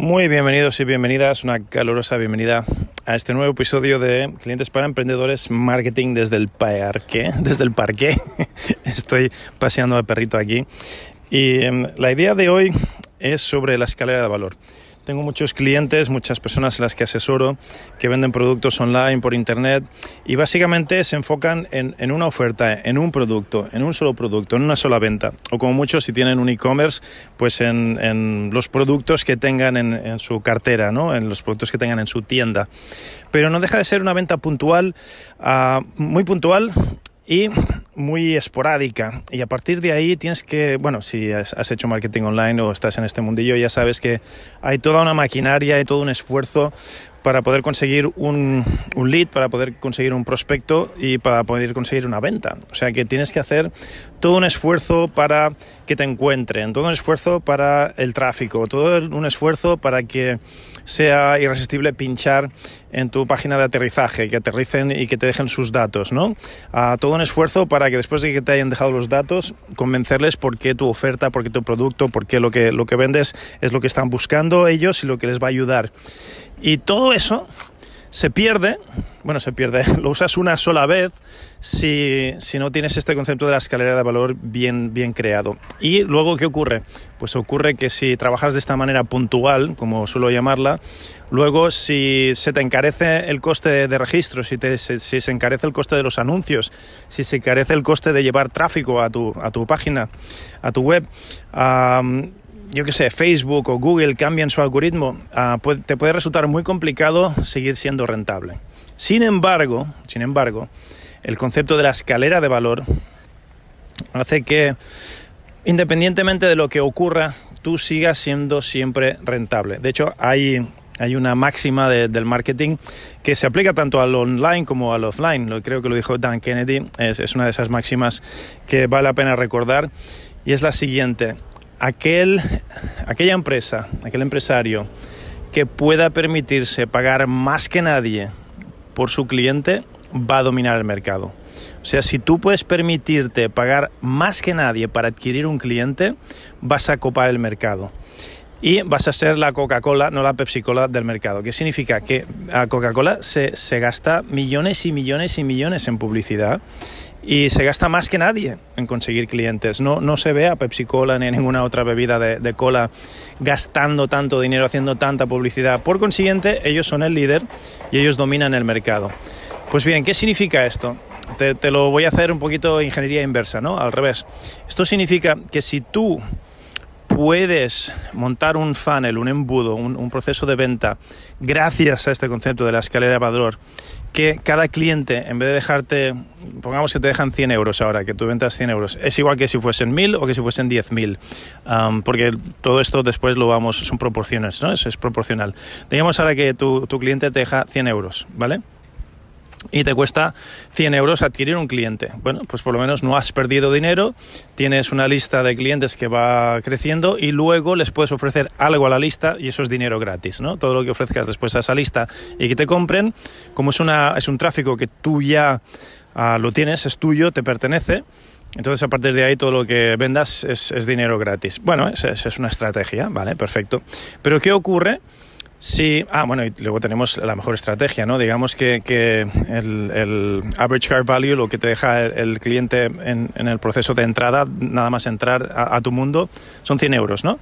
Muy bienvenidos y bienvenidas, una calurosa bienvenida a este nuevo episodio de Clientes para Emprendedores Marketing desde el parque. Desde el parque. Estoy paseando al perrito aquí. Y em, la idea de hoy es sobre la escalera de valor. Tengo muchos clientes, muchas personas a las que asesoro que venden productos online por internet y básicamente se enfocan en, una oferta, en un producto, en un solo producto, en una sola venta. O como muchos si tienen un e-commerce, pues en, los productos que tengan en, su cartera, ¿no? en los productos que tengan en su tienda. Pero no deja de ser una venta puntual, ah, muy puntual y muy esporádica. Y a partir de ahí tienes que, bueno, si has hecho marketing online o estás en este mundillo, ya sabes que hay toda una maquinaria y todo un esfuerzo para poder conseguir un, un, lead, para poder conseguir un prospecto y para poder conseguir una venta. O sea que tienes que hacer todo un esfuerzo para que te encuentren, todo un esfuerzo para el tráfico, todo un esfuerzo para que sea irresistible pinchar en tu página de aterrizaje, que aterricen y que te dejen sus datos, ¿no? A todo un esfuerzo para que después de que te hayan dejado los datos, convencerles por qué tu oferta, por qué tu producto, por qué lo que, lo que vendes es lo que están buscando ellos y lo que les va a ayudar. Y todo eso se pierde, bueno, se pierde, lo usas una sola vez si, no tienes este concepto de la escalera de valor bien, bien creado. Y luego, ¿qué ocurre? Pues ocurre que si trabajas de esta manera puntual, como suelo llamarla, luego si se te encarece el coste de registro, si, si se encarece el coste de los anuncios, si se encarece el coste de llevar tráfico a tu, a tu página, a tu web, yo que sé, Facebook o Google cambian su algoritmo, ah, te puede resultar muy complicado seguir siendo rentable. Sin embargo, sin embargo, el concepto de la escalera de valor hace que, independientemente de lo que ocurra, tú sigas siendo siempre rentable. De hecho, hay, hay una máxima del marketing que se aplica tanto al online como al offline. Creo que lo dijo Dan Kennedy. Es, es una de esas máximas que vale la pena recordar. Y es la siguiente aquel, aquella empresa, aquel empresario que pueda permitirse pagar más que nadie por su cliente, va a dominar el mercado. O sea, si tú puedes permitirte pagar más que nadie para adquirir un cliente, vas a copar el mercado. Y vas a ser la Coca-Cola, no la Pepsi-Cola del mercado. ¿Qué significa? Que a Coca-Cola se, se gasta millones y millones y millones en publicidad y se gasta más que nadie en conseguir clientes. No, no se ve a Pepsi Cola ni a ninguna otra bebida de, cola gastando tanto dinero, haciendo tanta publicidad. Por consiguiente, ellos son el líder y ellos dominan el mercado. Pues bien, ¿qué significa esto? Te, te lo voy a hacer un poquito ingeniería inversa, ¿no? Al revés. Esto significa que si tú puedes montar un funnel, un embudo, un, proceso de venta gracias a este concepto de la escalera de valor que cada cliente, en vez de dejarte, pongamos que te dejan 100 euros ahora, que tú ventas 100 euros, es igual que si fuesen 1000 o que si fuesen 10.000, um, porque todo esto después lo vamos, son proporciones, ¿no? Es proporcional. Digamos ahora que tu, tu cliente te deja 100 euros, ¿vale? Y te cuesta 100 euros adquirir un cliente. Bueno, pues por lo menos no has perdido dinero, tienes una lista de clientes que va creciendo y luego les puedes ofrecer algo a la lista y eso es dinero gratis, ¿no? Todo lo que ofrezcas después a esa lista y que te compren, como es, una, es un tráfico que tú ya ah, lo tienes, es tuyo, te pertenece, entonces, a partir de ahí, todo lo que vendas es, dinero gratis. Bueno, esa es una estrategia, ¿vale? Perfecto. Pero, ¿qué ocurre? Sí, ah, bueno, y luego tenemos la mejor estrategia, ¿no? Digamos que, que el, average car value, lo que te deja el, cliente en, el proceso de entrada, nada más entrar a, a, tu mundo, son 100 euros, ¿no?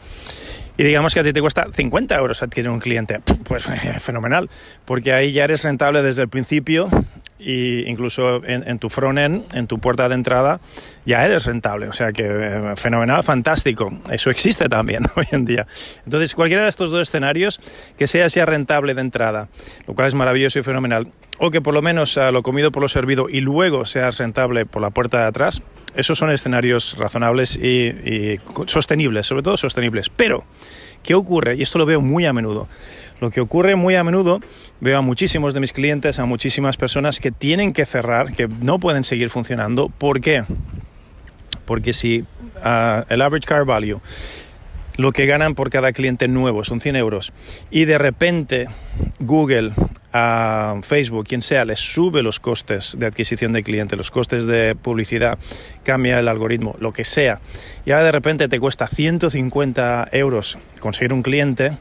Y digamos que a ti te cuesta 50 euros adquirir un cliente. Pues fenomenal, porque ahí ya eres rentable desde el principio y incluso en, tu front-end, en tu puerta de entrada, ya eres rentable. O sea que eh, fenomenal, fantástico. Eso existe también hoy en día. Entonces, cualquiera de estos dos escenarios, que sea sea rentable de entrada, lo cual es maravilloso y fenomenal, o que por lo menos lo comido por lo servido y luego seas rentable por la puerta de atrás, esos son escenarios razonables y, sostenibles, sobre todo sostenibles. Pero, ¿qué ocurre? Y esto lo veo muy a menudo. Lo que ocurre muy a menudo, veo a muchísimos de mis clientes, a muchísimas personas que tienen que cerrar, que no pueden seguir funcionando. ¿Por qué? Porque si uh, el average car value lo que ganan por cada cliente nuevo son 100 euros. Y de repente Google, Facebook, quien sea, les sube los costes de adquisición de cliente, los costes de publicidad, cambia el algoritmo, lo que sea, y ahora de repente te cuesta 150 euros conseguir un cliente,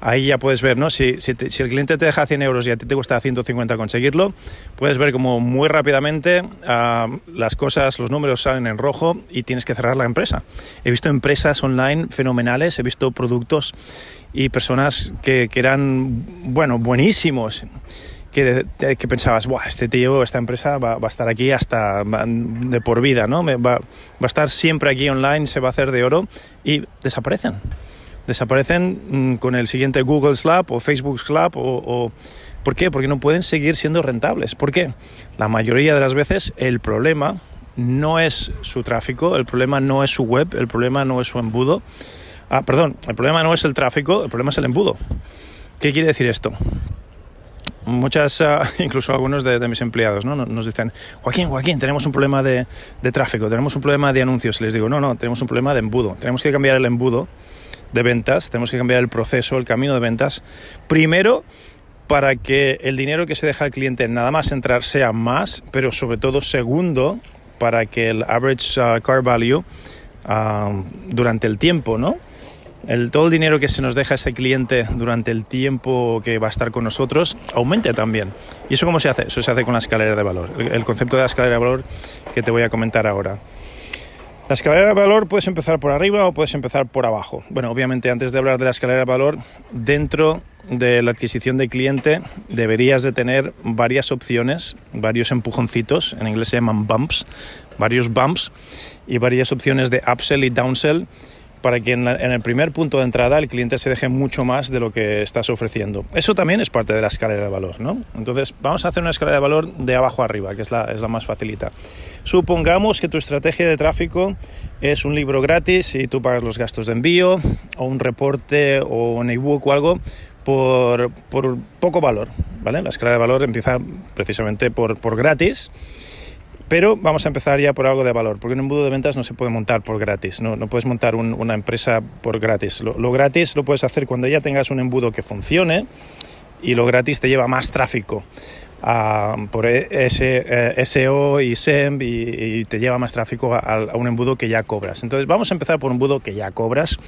ahí ya puedes ver, ¿no? Si, el cliente te deja 100 euros y a ti te cuesta 150 conseguirlo, puedes ver como muy rápidamente uh, las cosas, los números salen en rojo y tienes que cerrar la empresa. He visto empresas online fenomenales, he visto productos y personas que, que eran, bueno, buenísimos. Que, que, pensabas, Buah, este tío, esta empresa va, va, a estar aquí hasta de por vida, ¿no? Va, va a estar siempre aquí online, se va a hacer de oro y desaparecen desaparecen mm, con el siguiente Google Slap o Facebook Slap o, ¿Por qué? Porque no pueden seguir siendo rentables. ¿Por qué? La mayoría de las veces el problema no es su tráfico, el problema no es su web, el problema no es su embudo. Ah, perdón, el problema no es el tráfico, el problema es el embudo. ¿Qué quiere decir esto? Muchas, uh, incluso algunos de, mis empleados, ¿no? Nos dicen, Joaquín, Joaquín, tenemos un problema de tráfico, tenemos un problema de anuncios. Les digo, no, no, tenemos un problema de embudo. Tenemos que cambiar el embudo de ventas, tenemos que cambiar el proceso, el camino de ventas. Primero, para que el dinero que se deja al cliente nada más entrar sea más, pero sobre todo segundo, para que el average uh, car value uh, durante el tiempo, ¿no? El, todo el dinero que se nos deja ese cliente durante el tiempo que va a estar con nosotros aumente también. ¿Y eso cómo se hace? Eso se hace con la escalera de valor. El, el concepto de la escalera de valor que te voy a comentar ahora. La escalera de valor puedes empezar por arriba o puedes empezar por abajo. Bueno, obviamente antes de hablar de la escalera de valor, dentro de la adquisición de cliente deberías de tener varias opciones, varios empujoncitos, en inglés se llaman bumps, varios bumps y varias opciones de upsell y downsell para que en, el primer punto de entrada el cliente se deje mucho más de lo que estás ofreciendo. Eso también es parte de la escalera de valor, ¿no? Entonces, vamos a hacer una escalera de valor de abajo arriba, que es la, es la más facilita. Supongamos que tu estrategia de tráfico es un libro gratis y tú pagas los gastos de envío, o un reporte, o un ebook o algo, por, por poco valor, ¿vale? La escalera de valor empieza precisamente por, por gratis pero vamos a empezar ya por algo de valor, porque un embudo de ventas no se puede montar por gratis, no, no puedes montar un, una empresa por gratis. Lo, gratis lo puedes hacer cuando ya tengas un embudo que funcione y lo gratis te lleva más tráfico. Por ese, eh, SEO y SEM y, te lleva más tráfico a un embudo que ya cobras. Entonces vamos a empezar por un embudo que ya cobras,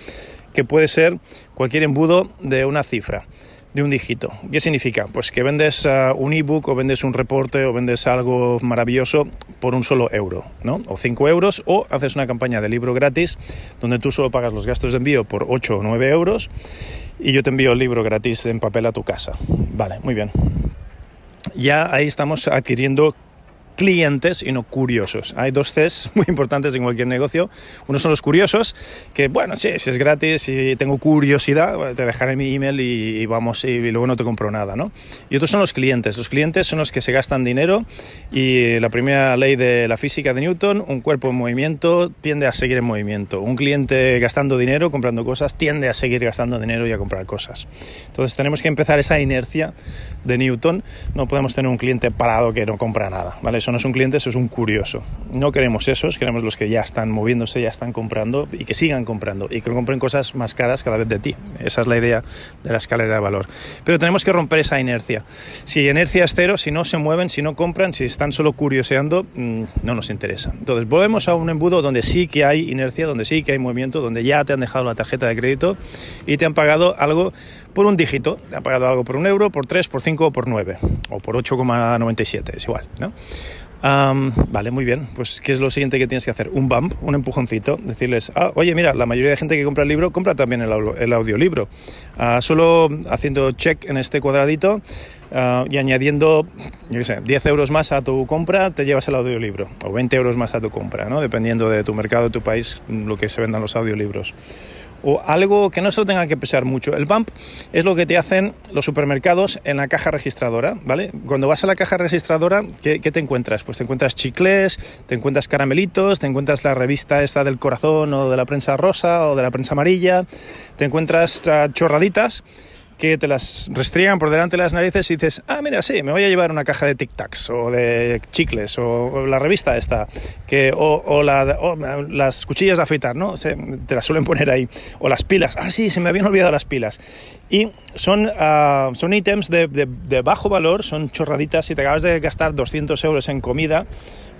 que puede ser cualquier embudo de una cifra de un dígito. ¿Qué significa? Pues que vendes uh, un ebook o vendes un reporte o vendes algo maravilloso por un solo euro, ¿no? O 5 euros o haces una campaña de libro gratis donde tú solo pagas los gastos de envío por 8 o 9 euros y yo te envío el libro gratis en papel a tu casa. Vale, muy bien. Ya ahí estamos adquiriendo clientes y no curiosos. Hay dos Cs muy importantes en cualquier negocio. Uno son los curiosos, que bueno, sí, si es gratis y tengo curiosidad, te dejaré mi email y, y vamos, y, y, luego no te compro nada, ¿no? Y otros son los clientes. Los clientes son los que se gastan dinero y la primera ley de la física de Newton, un cuerpo en movimiento tiende a seguir en movimiento. Un cliente gastando dinero, comprando cosas, tiende a seguir gastando dinero y a comprar cosas. Entonces tenemos que empezar esa inercia de Newton. No podemos tener un cliente parado que no compra nada, ¿vale? Eso no es un cliente, eso es un curioso. No queremos esos, queremos los que ya están moviéndose, ya están comprando y que sigan comprando y que compren cosas más caras cada vez de ti. Esa es la idea de la escalera de valor. Pero tenemos que romper esa inercia. Si inercia es cero, si no se mueven, si no compran, si están solo curioseando, mmm, no nos interesa. Entonces, volvemos a un embudo donde sí que hay inercia, donde sí que hay movimiento, donde ya te han dejado la tarjeta de crédito y te han pagado algo por un dígito. Han pagado algo por un euro, por tres, por cinco o por nueve. O por 8,97, es igual, ¿no? Um, vale, muy bien. Pues, ¿qué es lo siguiente que tienes que hacer? Un bump, un empujoncito. Decirles, ah, oye, mira, la mayoría de gente que compra el libro compra también el, el audiolibro. Uh, solo haciendo check en este cuadradito, ah, y añadiendo, yo qué sé, 10 euros más a tu compra, te llevas el audiolibro, o 20 euros más a tu compra, ¿no? dependiendo de tu mercado, de tu país, lo que se vendan los audiolibros o algo que no se lo tenga que pesar mucho. El bump es lo que te hacen los supermercados en la caja registradora, ¿vale? Cuando vas a la caja registradora, ¿qué, te encuentras? Pues te encuentras chicles, te encuentras caramelitos, te encuentras la revista esta del corazón o de la prensa rosa o de la prensa amarilla, te encuentras chorraditas que te las restriegan por delante de las narices y dices, ah, mira, sí, me voy a llevar una caja de Tic Tacs o de chicles o, la revista esta, que, o, las cuchillas de afeitar, ¿no? te las suelen poner ahí. O las pilas, ah, sí, se me habían olvidado las pilas. Y son, uh, son ítems de, de bajo valor, son chorraditas, si te acabas de gastar 200 euros en comida,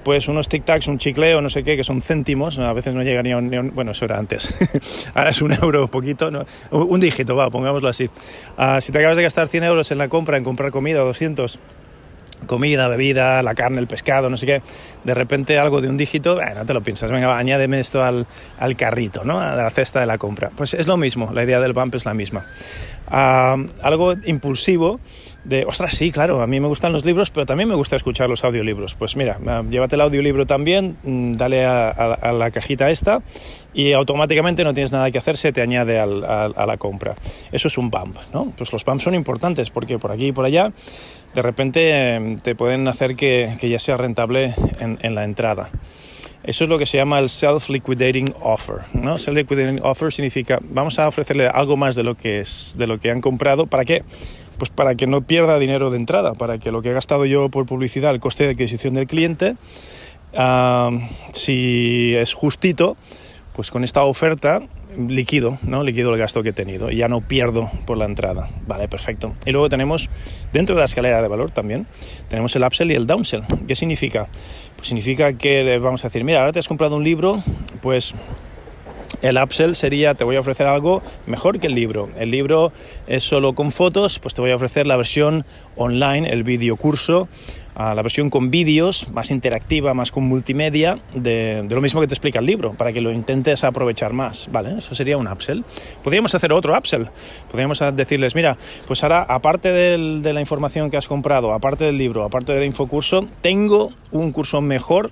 pues unos tic-tacs, un chicle o no sé qué, que son céntimos, a veces no llega ni a bueno, eso era antes, ahora es un euro poquito, un dígito, va, pongámoslo así. Ah, si te acabas de gastar 100 euros en la compra, en comprar comida, 200, comida, bebida, la carne, el pescado, no sé qué, de repente algo de un dígito, no te lo piensas, venga, añádeme esto al, al, carrito, ¿no? a la cesta de la compra. Pues es lo mismo, la idea del bump es la misma. Ah, algo impulsivo de, ostras, sí, claro, a mí me gustan los libros, pero también me gusta escuchar los audiolibros. Pues mira, ah, llévate el audiolibro también, mm, dale a, la cajita esta y automáticamente no tienes nada que hacer, se te añade a, la compra. Eso es un bump, ¿no? Pues los bumps son importantes porque por aquí y por allá de repente em, te pueden hacer que, ya sea rentable en, la entrada. Eso es lo que se llama el self-liquidating offer. ¿no? Self-liquidating offer significa vamos a ofrecerle algo más de lo que es de lo que han comprado. ¿Para qué? Pues para que no pierda dinero de entrada, para que lo que he gastado yo por publicidad, el coste de adquisición del cliente, si es justito, pues con esta oferta liquido, ¿no? Liquido el gasto que he tenido y ya no pierdo por la entrada. Vale, perfecto. Y luego tenemos, dentro de la escalera de valor también, tenemos el upsell y el downsell. ¿Qué significa? Pues significa que vamos a decir, mira, ahora te has comprado un libro, pues el upsell sería, te voy a ofrecer algo mejor que el libro. El libro es solo con fotos, pues te voy a ofrecer la versión online, el video curso la versión con vídeos, más interactiva, más con multimedia, de, lo mismo que te explica el libro, para que lo intentes aprovechar más, ¿vale? Eso sería un upsell. Podríamos hacer otro upsell, podríamos decirles, mira, pues ahora, aparte de la información que has comprado, aparte del libro, aparte del infocurso, tengo un curso mejor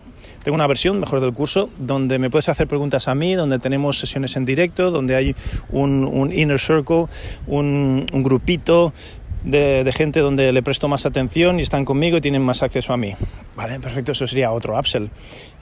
tengo una versión mejor del curso donde me puedes hacer preguntas a mí, donde tenemos sesiones en directo, donde hay un, inner circle, un, grupito de, gente donde le presto más atención y están conmigo y tienen más acceso a mí. Vale, perfecto, eso sería otro upsell.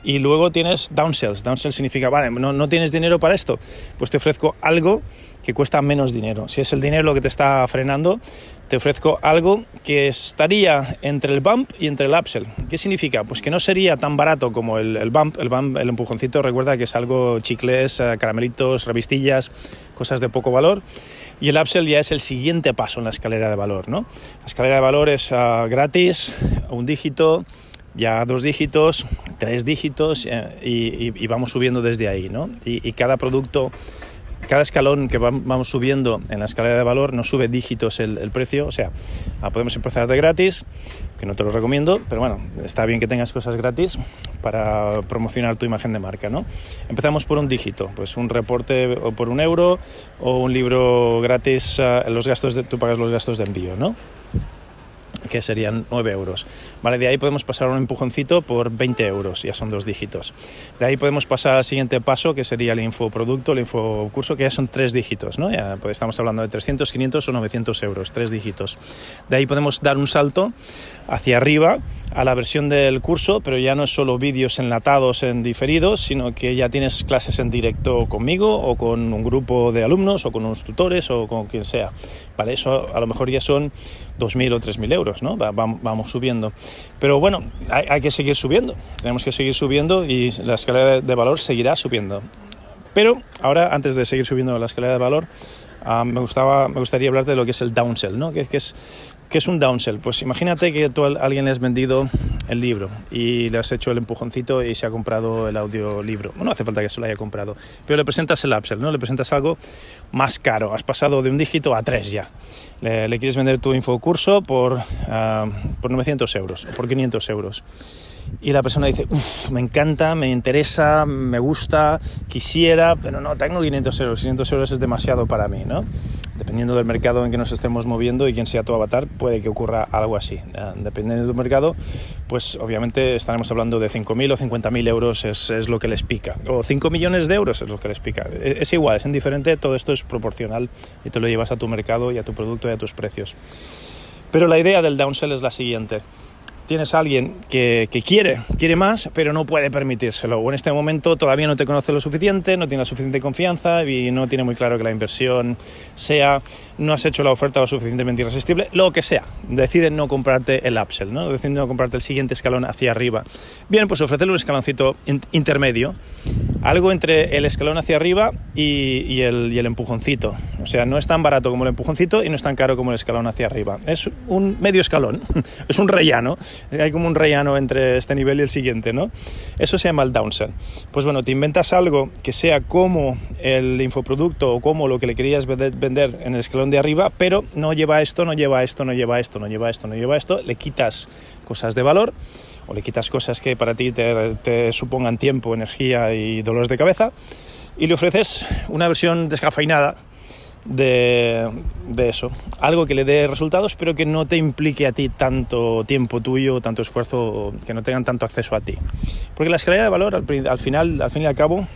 Y luego tienes downsells. Downsell significa, vale, no, no tienes dinero para esto, pues te ofrezco algo que cuesta menos dinero. Si es el dinero lo que te está frenando, te ofrezco algo que estaría entre el bump y entre el upsell. ¿Qué significa? Pues que no sería tan barato como el, bump. El bump, el empujoncito, recuerda que es algo chicles, eh, caramelitos, revistillas, cosas de poco valor. Y el upsell ya es el siguiente paso en la escalera de valor, ¿no? La escalera de valor es uh, gratis, un dígito, ya dos dígitos, tres dígitos eh, y, y, vamos subiendo desde ahí, ¿no? Y, y cada producto cada escalón que vamos subiendo en la escalera de valor nos sube dígitos el, precio. O sea, podemos empezar de gratis, que no te lo recomiendo, pero bueno, está bien que tengas cosas gratis para promocionar tu imagen de marca, ¿no? Empezamos por un dígito, pues un reporte por un euro o un libro gratis, ah, los gastos de, tú pagas los gastos de envío, ¿no? Que serían 9 euros. Vale, de ahí podemos pasar un empujoncito por 20 euros, ya son dos dígitos. De ahí podemos pasar al siguiente paso, que sería el infoproducto, el infocurso, que ya son tres dígitos, ¿no? Ya pues estamos hablando de 300, 500 o 900 euros, tres dígitos. De ahí podemos dar un salto hacia arriba a la versión del curso, pero ya no es solo vídeos enlatados en diferidos, sino que ya tienes clases en directo conmigo o con un grupo de alumnos o con unos tutores o con quien sea. Vale, eso a lo mejor ya son 2.000 o 3.000 euros, ¿no? vamos subiendo. Pero bueno, hay, que seguir subiendo, tenemos que seguir subiendo y la escalera de valor seguirá subiendo. Pero ahora, antes de seguir subiendo la escalera de valor, ah, me, gustaba, me gustaría hablarte de lo que es el downsell, ¿no? que es ¿Qué es un downsell? Pues imagínate que tú a alguien le has vendido el libro y le has hecho el empujoncito y se ha comprado el audiolibro. Bueno, no hace falta que se lo haya comprado, pero le presentas el upsell, ¿no? Le presentas algo más caro. Has pasado de un dígito a tres ya. Le, quieres vender tu infocurso por, uh, por 900 euros o por 500 euros y la persona dice, me encanta, me interesa, me gusta, quisiera, pero no, tengo 500 euros, 500 euros es demasiado para mí, ¿no? Dependiendo del mercado en que nos estemos moviendo y quién sea tu avatar, puede que ocurra algo así. Eh, dependiendo del mercado, pues obviamente estaremos hablando de 5.000 o 50.000 euros es, es, lo que les pica, o 5 millones de euros es lo que les pica. Es, es igual, es indiferente, todo esto es proporcional y te lo llevas a tu mercado y a tu producto y a tus precios. Pero la idea del downsell es la siguiente tienes a alguien que, quiere, quiere más, pero no puede permitírselo. O en este momento todavía no te conoce lo suficiente, no tiene la suficiente confianza y no tiene muy claro que la inversión sea, no has hecho la oferta lo suficientemente irresistible, lo que sea. Deciden no comprarte el upsell, ¿no? Deciden no comprarte el siguiente escalón hacia arriba. Bien, pues ofrecerle un escaloncito intermedio, algo entre el escalón hacia arriba y, el, empujoncito. O sea, no es tan barato como el empujoncito y no es tan caro como el escalón hacia arriba. Es un medio escalón, es un rellano hay como un rellano entre este nivel y el siguiente, ¿no? Eso se llama el downsell. Pues bueno, te inventas algo que sea como el infoproducto o como lo que le querías vender en el escalón de arriba, pero no lleva esto, no lleva esto, no lleva esto, no lleva esto, no lleva esto, le quitas cosas de valor o le quitas cosas que para ti te, supongan tiempo, energía y dolores de cabeza y le ofreces una versión descafeinada de, de, eso. Algo que le dé resultados, pero que no te implique a ti tanto tiempo tuyo, tanto esfuerzo, que no tengan tanto acceso a ti. Porque la escalera de valor, al, al final, al fin y al cabo,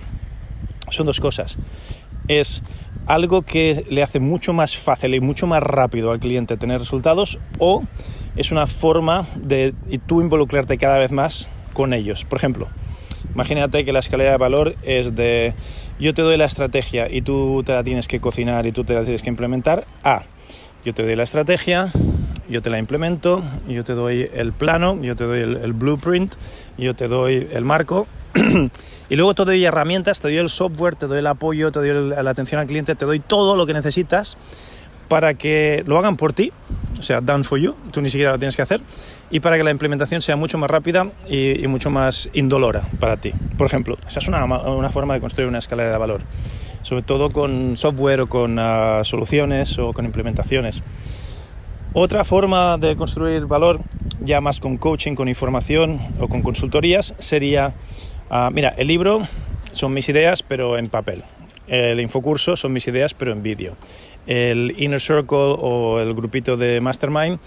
son dos cosas. Es algo que le hace mucho más fácil y mucho más rápido al cliente tener resultados o es una forma de tú involucrarte cada vez más con ellos. Por ejemplo, imagínate que la escalera de valor es de yo te doy la estrategia y tú te la tienes que cocinar y tú te la tienes que implementar, A, yo te doy la estrategia, yo te la implemento, yo te doy el plano, yo te doy el, el blueprint, yo te doy el marco y luego te doy herramientas, te doy el software, te doy el apoyo, te doy la atención al cliente, te doy todo lo que necesitas para que lo hagan por ti, o sea, done for you, tú ni siquiera lo tienes que hacer, y para que la implementación sea mucho más rápida y, y mucho más indolora para ti. Por ejemplo, esa es una, una, forma de construir una escalera de valor, sobre todo con software o con uh, soluciones o con implementaciones. Otra forma de construir valor, ya más con coaching, con información o con consultorías, sería, uh, mira, el libro son mis ideas, pero en papel. El infocurso son mis ideas, pero en vídeo. El Inner Circle o el grupito de Mastermind,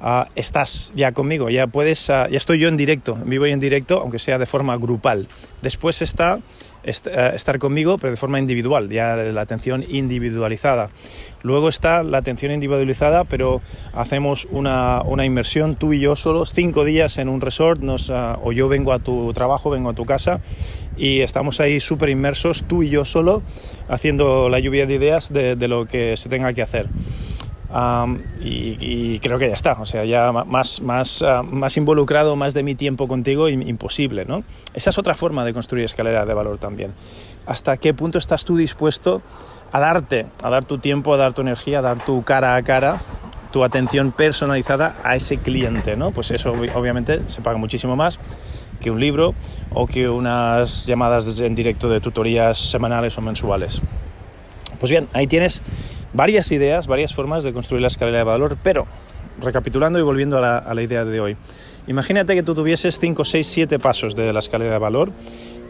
uh, estás ya conmigo, ya puedes, uh, ya estoy yo en directo, vivo y en directo, aunque sea de forma grupal. Después está estar conmigo, pero de forma individual, ya la atención individualizada. Luego está la atención individualizada, pero hacemos una, una inmersión tú y yo solos, cinco días en un resort, nos, uh, o yo vengo a tu trabajo, vengo a tu casa y estamos ahí súper inmersos, tú y yo solo, haciendo la lluvia de ideas de, de lo que se tenga que hacer. Y, creo que ya está, o sea, ya más, más, uh, más involucrado, más de mi tiempo contigo, imposible, ¿no? Esa es otra forma de construir escalera de valor también. ¿Hasta qué punto estás tú dispuesto a darte, a dar tu tiempo, a dar tu energía, a dar tu cara a cara, tu atención personalizada a ese cliente, ¿no? Pues eso obviamente se paga muchísimo más que un libro o que unas llamadas en directo de tutorías semanales o mensuales. Pues bien, ahí tienes varias ideas, varias formas de construir la escalera de valor, pero recapitulando y volviendo a la, idea de hoy, imagínate que tú tuvieses 5, 6, 7 pasos de la escalera de valor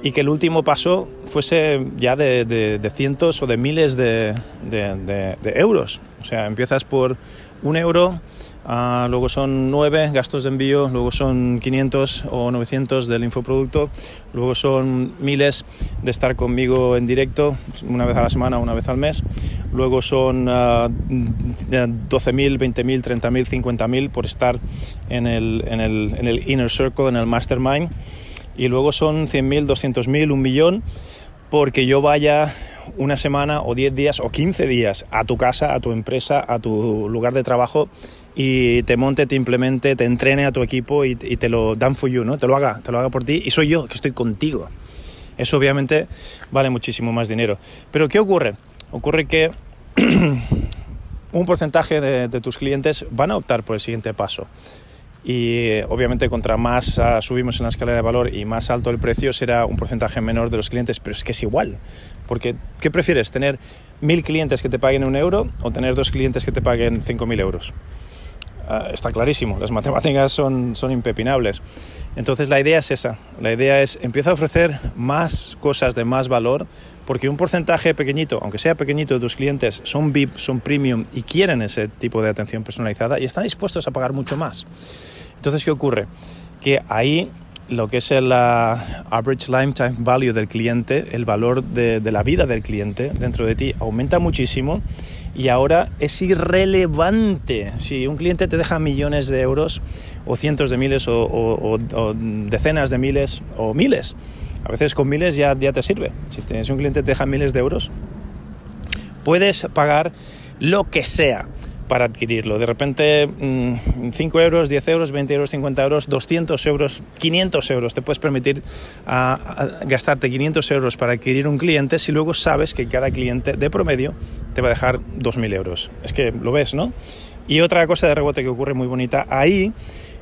y que el último paso fuese ya de cientos o de miles de, de, euros. O sea, empiezas por un euro, Uh, luego son 9 gastos de envío, luego son 500 o 900 del infoproducto, luego son miles de estar conmigo en directo una vez a la semana, una vez al mes, luego son uh, 12.000, 20.000, 30.000, 50.000 por estar en el, inner circle, en el mastermind, y luego son 100.000, 200.000, un millón porque yo vaya una semana o 10 días o 15 días a tu casa, a tu empresa, a tu lugar de trabajo y te monte, te implemente, te entrene a tu equipo y, y, te lo dan for you, ¿no? Te lo haga, te lo haga por ti y soy yo que estoy contigo. Eso obviamente vale muchísimo más dinero. Pero ¿qué ocurre? Ocurre que un porcentaje de, de tus clientes van a optar por el siguiente paso y obviamente contra más uh, subimos en la escalera de valor y más alto el precio será un porcentaje menor de los clientes, pero es que es igual, porque ¿qué prefieres? ¿Tener mil clientes que te paguen un euro o tener dos clientes que te paguen cinco mil euros? Ah, está clarísimo, las matemáticas son, son impepinables. Entonces la idea es esa, la idea es empieza a ofrecer más cosas de más valor, porque un porcentaje pequeñito, aunque sea pequeñito de tus clientes, son VIP, son premium y quieren ese tipo de atención personalizada y están dispuestos a pagar mucho más. Entonces, ¿qué ocurre? Que ahí lo que es el average lifetime value del cliente, el valor de, la vida del cliente dentro de ti aumenta muchísimo y ahora es irrelevante si un cliente te deja millones de euros o cientos de miles o, decenas de miles o miles. A veces con miles ya, ya te sirve. Si tienes un cliente te deja miles de euros, puedes pagar lo que sea para adquirirlo. De repente 5 mm, euros, 10 euros, 20 euros, 50 euros, 200 euros, 500 euros. Te puedes permitir gastarte 500 euros para adquirir un cliente si luego sabes que cada cliente de promedio te va a dejar 2.000 euros. Es que lo ves, ¿no? Y otra cosa de rebote que ocurre muy bonita ahí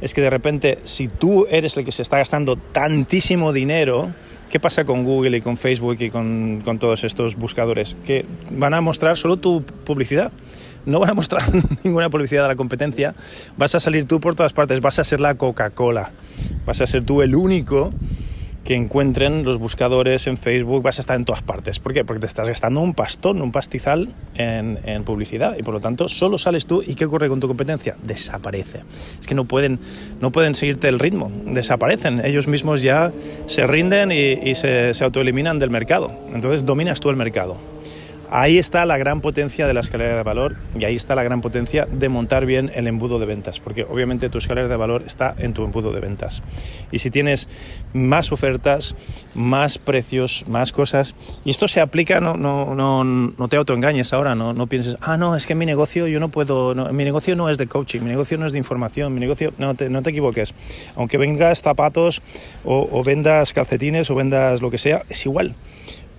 es que de repente si tú eres el que se está gastando tantísimo dinero, ¿Qué pasa con Google y con Facebook y con, con, todos estos buscadores? Que van a mostrar solo tu publicidad no van a mostrar ninguna publicidad de la competencia, vas a salir tú por todas partes, vas a ser la Coca-Cola, vas a ser tú el único que encuentren los buscadores en Facebook, vas a estar en todas partes. ¿Por qué? Porque te estás gastando un pastón, un pastizal en, publicidad y por lo tanto solo sales tú y ¿qué ocurre con tu competencia? Desaparece. Es que no pueden, no pueden seguirte el ritmo, desaparecen. Ellos mismos ya se rinden y, se autoeliminan del mercado. Entonces dominas tú el mercado. Ahí está la gran potencia de la escalera de valor y ahí está la gran potencia de montar bien el embudo de ventas, porque obviamente tu escalera de valor está en tu embudo de ventas. Y si tienes más ofertas, más precios, más cosas, y esto se aplica, no, no, no, no te autoengañes ahora, no, no pienses, ah, no, es que mi negocio yo no puedo, mi negocio no es de coaching, mi negocio no es de información, mi negocio, no te, no te equivoques, aunque vengas zapatos o vendas calcetines o vendas lo que sea, es igual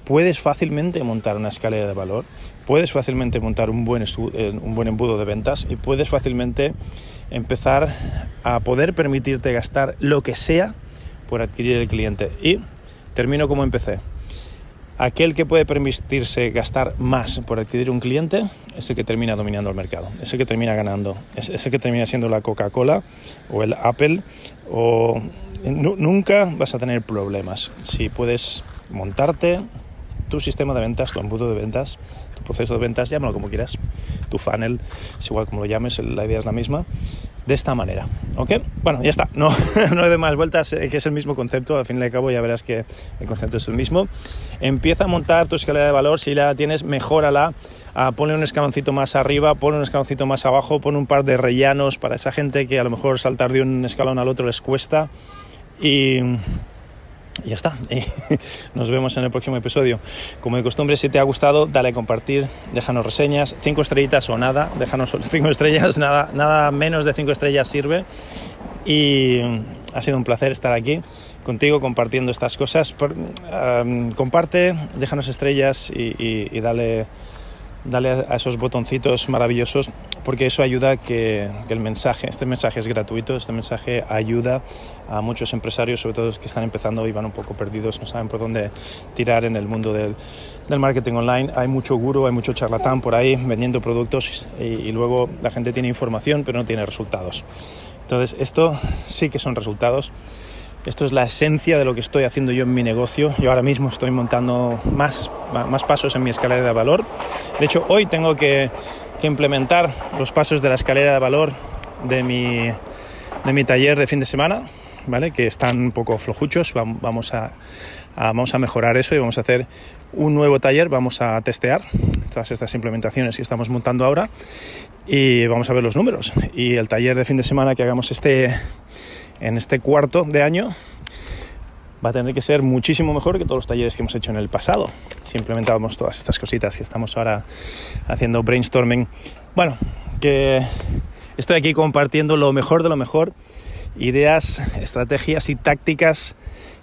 puedes fácilmente montar una escalera de valor, puedes fácilmente montar un buen, eh, un buen embudo de ventas y puedes fácilmente empezar a poder permitirte gastar lo que sea por adquirir el cliente. Y termino como empecé. Aquel que puede permitirse gastar más por adquirir un cliente es el que termina dominando el mercado, es el que termina ganando, es, el que termina siendo la Coca-Cola o el Apple o nunca vas a tener problemas si puedes montarte tu sistema de ventas, tu embudo de ventas, tu proceso de ventas, llámalo como quieras, tu funnel, es igual como lo llames, la idea es la misma, de esta manera. ¿Ok? Bueno, ya está, no, no le más vueltas, que es el mismo concepto, al fin y al cabo ya verás que el concepto es el mismo. Empieza a montar tu escalera de valor, si la tienes, mejórala, uh, ponle un escaloncito más arriba, ponle un escaloncito más abajo, pon un par de rellanos para esa gente que a lo mejor saltar de un escalón al otro les cuesta y y ya está. nos vemos en el próximo episodio. Como de costumbre, si te ha gustado, dale a compartir, déjanos reseñas, cinco estrellitas o nada, déjanos cinco estrellas, nada, nada menos de cinco estrellas sirve. Y ha sido un placer estar aquí contigo compartiendo estas cosas. comparte, déjanos estrellas y, y dale dale a esos botoncitos maravillosos porque eso ayuda a que, el mensaje, este mensaje es gratuito, este mensaje ayuda a muchos empresarios, sobre todo los que están empezando y van un poco perdidos, no saben por dónde tirar en el mundo del, marketing online. Hay mucho guru, hay mucho charlatán por ahí vendiendo productos y luego la gente tiene información pero no tiene resultados. Entonces esto sí que son resultados esto es la esencia de lo que estoy haciendo yo en mi negocio. Yo ahora mismo estoy montando más, más pasos en mi escalera de valor. De hecho, hoy tengo que, implementar los pasos de la escalera de valor de mi, de mi taller de fin de semana, ¿vale? que están un poco flojuchos. Vamos a, vamos a mejorar eso y vamos a hacer un nuevo taller. Vamos a testear todas estas implementaciones que estamos montando ahora y vamos a ver los números. Y el taller de fin de semana que hagamos este en este cuarto de año va a tener que ser muchísimo mejor que todos los talleres que hemos hecho en el pasado. Si implementamos todas estas cositas que estamos ahora haciendo brainstorming. Bueno, que estoy aquí compartiendo lo mejor de lo mejor, ideas, estrategias y tácticas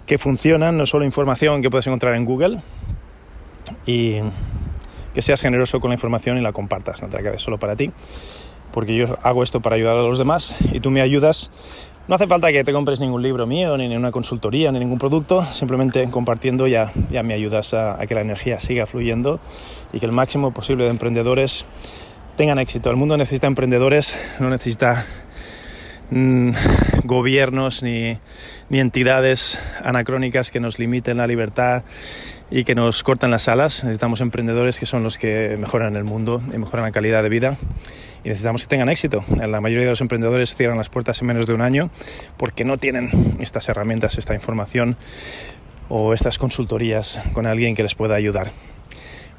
que funcionan, no solo información que puedes encontrar en Google. Y que seas generoso con la información y la compartas, no te la quedes solo para ti, porque yo hago esto para ayudar a los demás y tú me ayudas no hace falta que te compres ningún libro mío, ni una consultoría, ni ningún producto, simplemente compartiendo ya, ya me ayudas a, que la energía siga fluyendo y que el máximo posible de emprendedores tengan éxito. El mundo necesita emprendedores, no necesita mm, gobiernos ni, ni entidades anacrónicas que nos limiten la libertad y que nos cortan las alas. Necesitamos emprendedores que son los que mejoran el mundo y mejoran la calidad de vida. Y necesitamos que tengan éxito. La mayoría de los emprendedores cierran las puertas en menos de un año porque no tienen estas herramientas, esta información o estas consultorías con alguien que les pueda ayudar.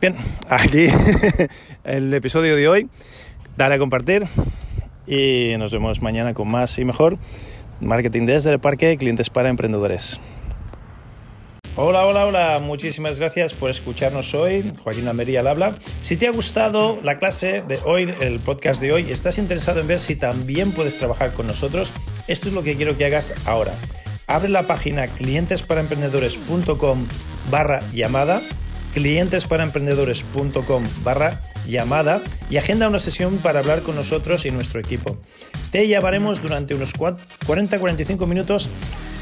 Bien, aquí el episodio de hoy. Dale a compartir y nos vemos mañana con más y mejor marketing desde el parque, clientes para emprendedores. Hola, hola, hola, muchísimas gracias por escucharnos hoy. Joaquín Almería al habla. Si te ha gustado la clase de hoy, el podcast de hoy, estás interesado en ver si también puedes trabajar con nosotros, esto es lo que quiero que hagas ahora. Abre la página clientesparaemprendedores.com barra llamada clientesparaemprendedores.com barra llamada y agenda una sesión para hablar con nosotros y nuestro equipo. Te llamaremos durante unos 40-45 minutos.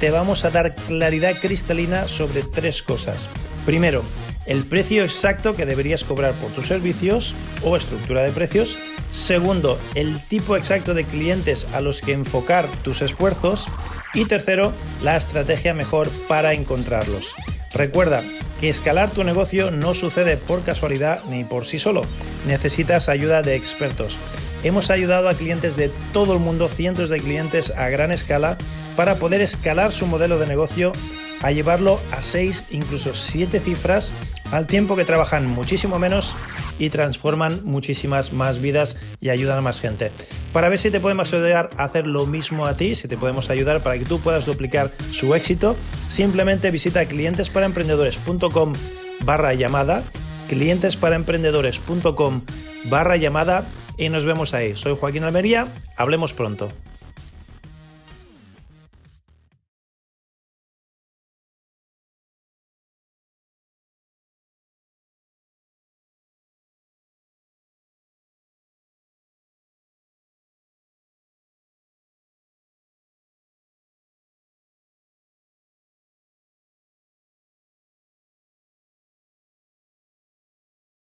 Te vamos a dar claridad cristalina sobre tres cosas. Primero, el precio exacto que deberías cobrar por tus servicios o estructura de precios. Segundo, el tipo exacto de clientes a los que enfocar tus esfuerzos. Y tercero, la estrategia mejor para encontrarlos. Recuerda que escalar tu negocio no sucede por casualidad ni por sí solo. Necesitas ayuda de expertos. Hemos ayudado a clientes de todo el mundo, cientos de clientes a gran escala, para poder escalar su modelo de negocio a llevarlo a 6, incluso 7 cifras, al tiempo que trabajan muchísimo menos y transforman muchísimas más vidas y ayudan a más gente. Para ver si te podemos ayudar a hacer lo mismo a ti, si te podemos ayudar para que tú puedas duplicar su éxito, simplemente visita clientesparaemprendedores.com barra llamada, clientesparaemprendedores.com barra llamada y nos vemos ahí. Soy Joaquín Almería, hablemos pronto.